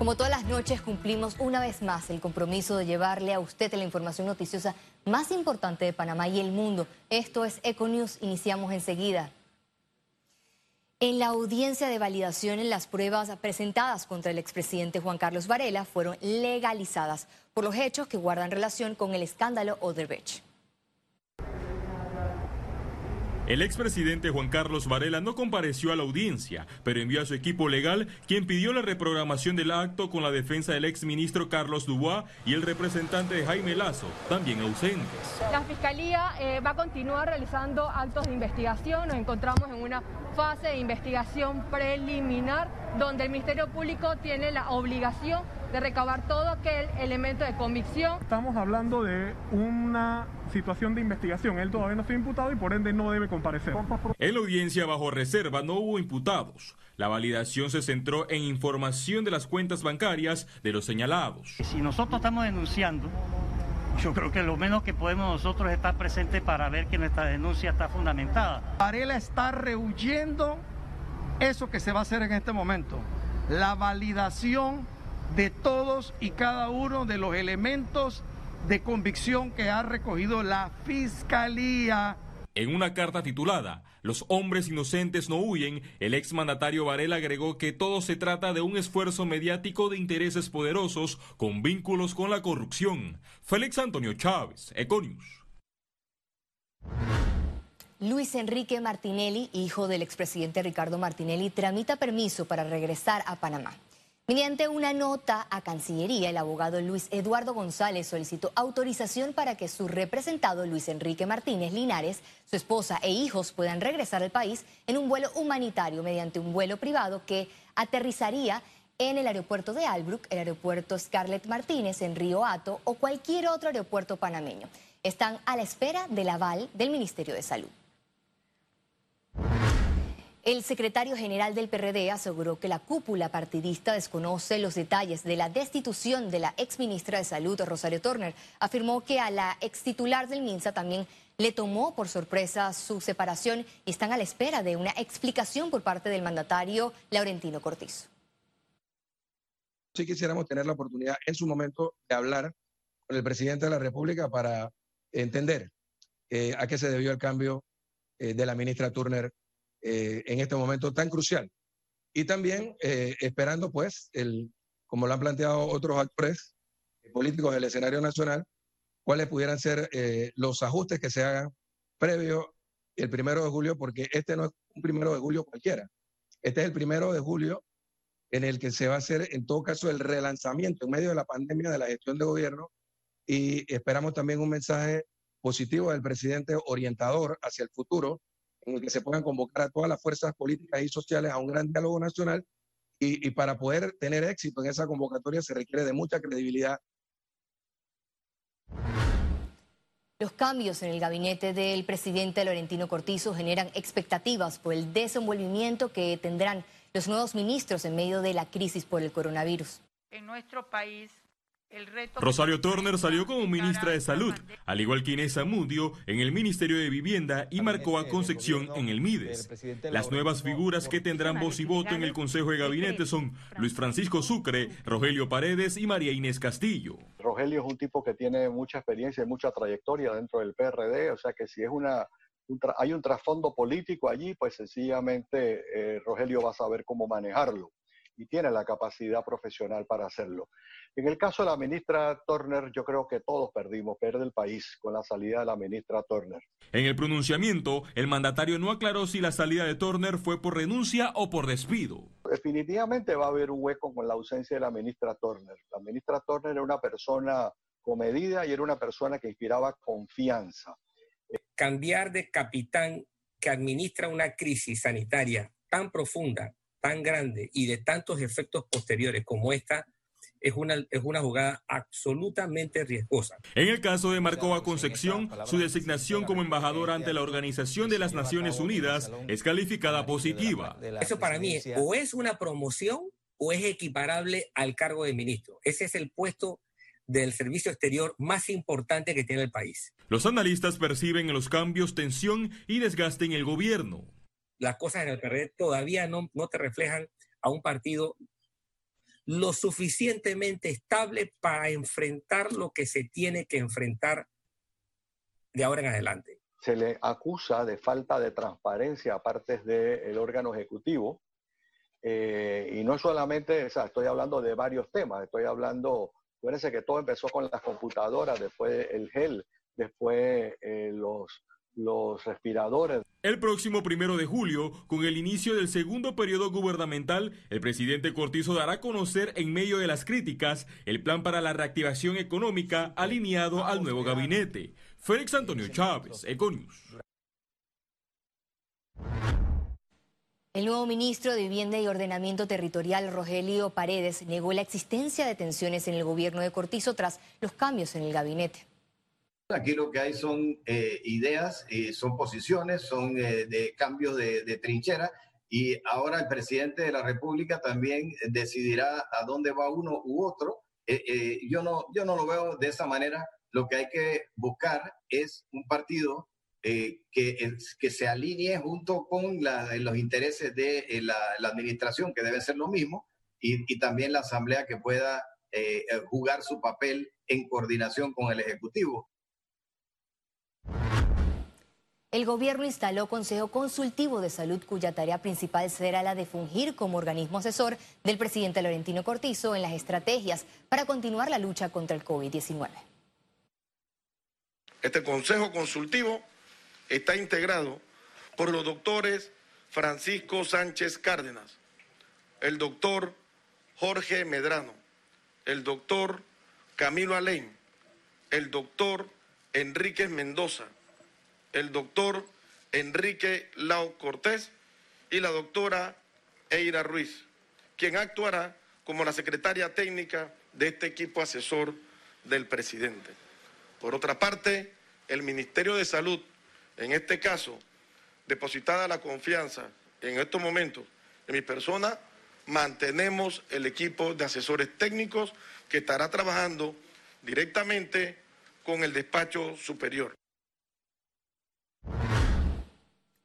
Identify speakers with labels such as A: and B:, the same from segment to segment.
A: Como todas las noches cumplimos una vez más el compromiso de llevarle a usted la información noticiosa más importante de Panamá y el mundo. Esto es Econews, iniciamos enseguida. En la audiencia de validación las pruebas presentadas contra el expresidente Juan Carlos Varela fueron legalizadas por los hechos que guardan relación con el escándalo Odebrecht.
B: El expresidente Juan Carlos Varela no compareció a la audiencia, pero envió a su equipo legal, quien pidió la reprogramación del acto con la defensa del exministro Carlos Dubois y el representante de Jaime Lazo, también ausentes.
C: La Fiscalía eh, va a continuar realizando actos de investigación. Nos encontramos en una fase de investigación preliminar donde el Ministerio Público tiene la obligación de recabar todo aquel elemento de convicción.
D: Estamos hablando de una situación de investigación. Él todavía no está imputado y por ende no debe comparecer.
B: En la audiencia bajo reserva no hubo imputados. La validación se centró en información de las cuentas bancarias de los señalados.
E: Si nosotros estamos denunciando, yo creo que lo menos que podemos nosotros es estar presentes para ver que nuestra denuncia está fundamentada.
F: Varela está rehuyendo eso que se va a hacer en este momento, la validación de todos y cada uno de los elementos de convicción que ha recogido la Fiscalía.
B: En una carta titulada Los hombres inocentes no huyen, el exmandatario Varela agregó que todo se trata de un esfuerzo mediático de intereses poderosos con vínculos con la corrupción. Félix Antonio Chávez, Econius.
A: Luis Enrique Martinelli, hijo del expresidente Ricardo Martinelli, tramita permiso para regresar a Panamá. Mediante una nota a Cancillería, el abogado Luis Eduardo González solicitó autorización para que su representado Luis Enrique Martínez Linares, su esposa e hijos puedan regresar al país en un vuelo humanitario mediante un vuelo privado que aterrizaría en el aeropuerto de Albrook, el aeropuerto Scarlett Martínez en Río Hato o cualquier otro aeropuerto panameño. Están a la espera del aval del Ministerio de Salud. El secretario general del PRD aseguró que la cúpula partidista desconoce los detalles de la destitución de la exministra de Salud, Rosario Turner. Afirmó que a la ex titular del MINSA también le tomó por sorpresa su separación y están a la espera de una explicación por parte del mandatario Laurentino Cortizo.
G: Sí quisiéramos tener la oportunidad en su momento de hablar con el presidente de la República para entender eh, a qué se debió el cambio eh, de la ministra Turner eh, en este momento tan crucial. Y también eh, esperando, pues, el, como lo han planteado otros actores políticos del escenario nacional, cuáles pudieran ser eh, los ajustes que se hagan previo el primero de julio, porque este no es un primero de julio cualquiera. Este es el primero de julio en el que se va a hacer, en todo caso, el relanzamiento en medio de la pandemia de la gestión de gobierno y esperamos también un mensaje positivo del presidente orientador hacia el futuro en el que se puedan convocar a todas las fuerzas políticas y sociales a un gran diálogo nacional y, y para poder tener éxito en esa convocatoria se requiere de mucha credibilidad.
A: Los cambios en el gabinete del presidente Laurentino Cortizo generan expectativas por el desenvolvimiento que tendrán los nuevos ministros en medio de la crisis por el coronavirus.
H: En nuestro país
B: Rosario Turner salió como ministra de Salud, al igual que Inés Amudio en el Ministerio de Vivienda y Marcoa Concepción en el MIDES. Las nuevas figuras que tendrán voz y voto en el Consejo de Gabinete son Luis Francisco Sucre, Rogelio Paredes y María Inés Castillo.
I: Rogelio es un tipo que tiene mucha experiencia y mucha trayectoria dentro del PRD, o sea que si es una hay un trasfondo político allí, pues sencillamente eh, Rogelio va a saber cómo manejarlo y tiene la capacidad profesional para hacerlo. En el caso de la ministra Turner, yo creo que todos perdimos, pierde el país con la salida de la ministra Turner.
B: En el pronunciamiento, el mandatario no aclaró si la salida de Turner fue por renuncia o por despido.
I: Definitivamente va a haber un hueco con la ausencia de la ministra Turner. La ministra Turner era una persona comedida y era una persona que inspiraba confianza.
J: Cambiar de capitán que administra una crisis sanitaria tan profunda tan grande y de tantos efectos posteriores como esta, es una, es una jugada absolutamente riesgosa.
B: En el caso de Marcova Concepción, su designación como embajadora ante la Organización de las Naciones Unidas es calificada positiva.
J: Eso para mí o es una promoción o es equiparable al cargo de ministro. Ese es el puesto del servicio exterior más importante que tiene el país.
B: Los analistas perciben en los cambios tensión y desgaste en el gobierno
J: las cosas en el PRD todavía no, no te reflejan a un partido lo suficientemente estable para enfrentar lo que se tiene que enfrentar de ahora en adelante.
I: Se le acusa de falta de transparencia aparte del órgano ejecutivo. Eh, y no solamente, o sea, estoy hablando de varios temas, estoy hablando, fíjense que todo empezó con las computadoras, después el gel, después eh, los, los respiradores.
B: El próximo primero de julio, con el inicio del segundo periodo gubernamental, el presidente Cortizo dará a conocer, en medio de las críticas, el plan para la reactivación económica alineado al nuevo gabinete. Félix Antonio Chávez, Econius.
A: El nuevo ministro de Vivienda y Ordenamiento Territorial, Rogelio Paredes, negó la existencia de tensiones en el gobierno de Cortizo tras los cambios en el gabinete.
H: Aquí lo que hay son eh, ideas, eh, son posiciones, son eh, de cambios de, trinchera y ahora el presidente de la República también decidirá a dónde va uno u otro. yo, no, yo no lo veo de esa manera. Lo que hay que buscar es un partido que, que se alinee junto con los intereses de la, administración, que debe ser lo mismo, y, y también la Asamblea que pueda jugar su papel en coordinación con el Ejecutivo.
A: El gobierno instaló Consejo Consultivo de Salud cuya tarea principal será la de fungir como organismo asesor del presidente Laurentino Cortizo en las estrategias para continuar la lucha contra el COVID-19.
K: Este Consejo Consultivo está integrado por los doctores Francisco Sánchez Cárdenas, el doctor Jorge Medrano, el doctor Camilo Alén, el doctor Enrique Mendoza, el doctor Enrique Lau Cortés y la doctora Eira Ruiz, quien actuará como la secretaria técnica de este equipo asesor del presidente. Por otra parte, el Ministerio de Salud, en este caso, depositada la confianza en estos momentos en mi persona, mantenemos el equipo de asesores técnicos que estará trabajando directamente con el despacho superior.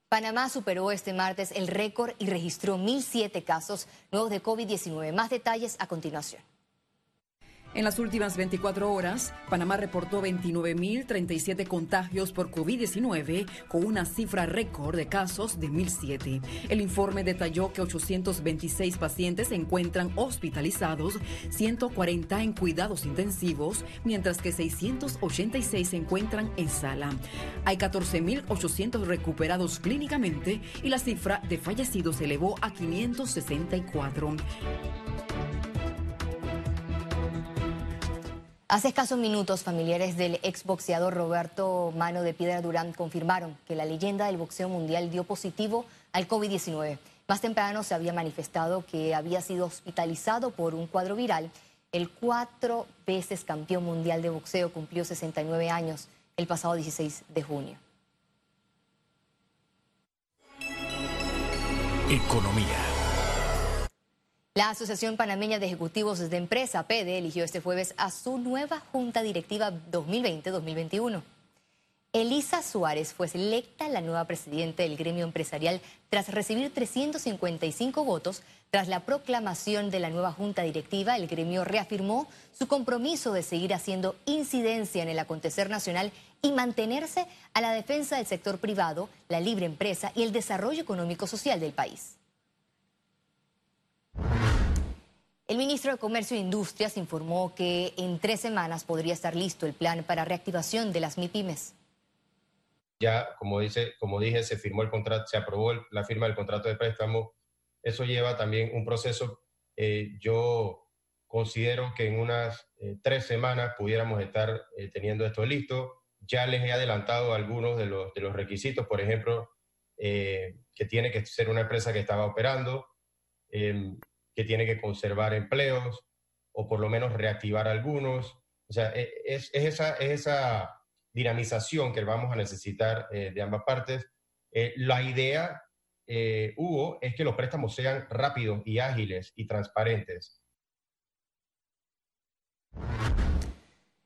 A: Panamá superó este martes el récord y registró 1.007 casos nuevos de COVID-19. Más detalles a continuación.
L: En las últimas 24 horas, Panamá reportó 29.037 contagios por COVID-19, con una cifra récord de casos de 1.007. El informe detalló que 826 pacientes se encuentran hospitalizados, 140 en cuidados intensivos, mientras que 686 se encuentran en sala. Hay 14.800 recuperados clínicamente y la cifra de fallecidos se elevó a 564.
A: Hace escasos minutos, familiares del exboxeador Roberto Mano de Piedra Durán confirmaron que la leyenda del boxeo mundial dio positivo al COVID-19. Más temprano se había manifestado que había sido hospitalizado por un cuadro viral. El cuatro veces campeón mundial de boxeo cumplió 69 años el pasado 16 de junio.
M: Economía.
A: La Asociación Panameña de Ejecutivos de Empresa, PEDE, eligió este jueves a su nueva Junta Directiva 2020-2021. Elisa Suárez fue electa la nueva presidenta del gremio empresarial tras recibir 355 votos. Tras la proclamación de la nueva junta directiva, el gremio reafirmó su compromiso de seguir haciendo incidencia en el acontecer nacional y mantenerse a la defensa del sector privado, la libre empresa y el desarrollo económico social del país. El ministro de Comercio e Industrias informó que en tres semanas podría estar listo el plan para reactivación de las MIPIMES.
N: Ya, como, dije, se firmó el contrato, se aprobó la firma del contrato de préstamo. Eso lleva también un proceso. Eh, yo considero que en unas eh, tres semanas pudiéramos estar eh, teniendo esto listo. Ya les he adelantado algunos de los, de los requisitos, por ejemplo, que tiene que ser una empresa que estaba operando, em, que tiene que conservar empleos o por lo menos reactivar algunos. O sea, e, es, esa, esa dinamización que vamos a necesitar eh, de ambas partes. Eh, la idea, eh, Hugo, es que los préstamos sean rápidos y ágiles y transparentes.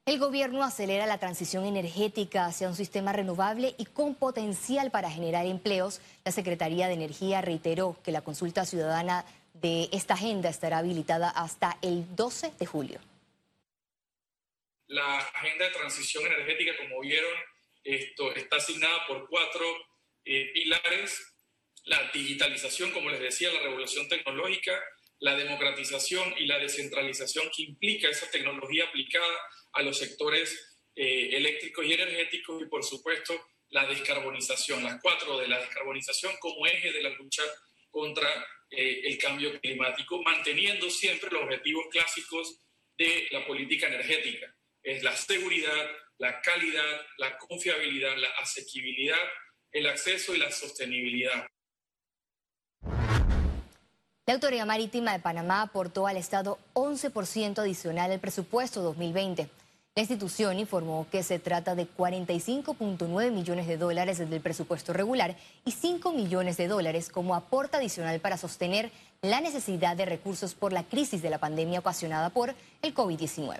A: El gobierno acelera la transición energética hacia un sistema renovable y con potencial para generar empleos. La Secretaría de Energía reiteró que la consulta ciudadana de esta agenda estará habilitada hasta el 12 de julio.
M: La agenda de transición energética, como vieron, esto está asignada por cuatro eh, pilares. La digitalización, como les decía, la revolución tecnológica, la democratización y la descentralización que implica esa tecnología aplicada a los sectores eh, eléctricos y energéticos y, por supuesto, la descarbonización, las cuatro de la descarbonización como eje de la lucha contra eh, el cambio climático, manteniendo siempre los objetivos clásicos de la política energética. Es la seguridad, la calidad, la confiabilidad, la asequibilidad, el acceso y la sostenibilidad.
A: La Autoridad Marítima de Panamá aportó al Estado 11% adicional del presupuesto 2020. La institución informó que se trata de 45.9 millones de dólares del presupuesto regular y 5 millones de dólares como aporte adicional para sostener la necesidad de recursos por la crisis de la pandemia ocasionada por el COVID-19.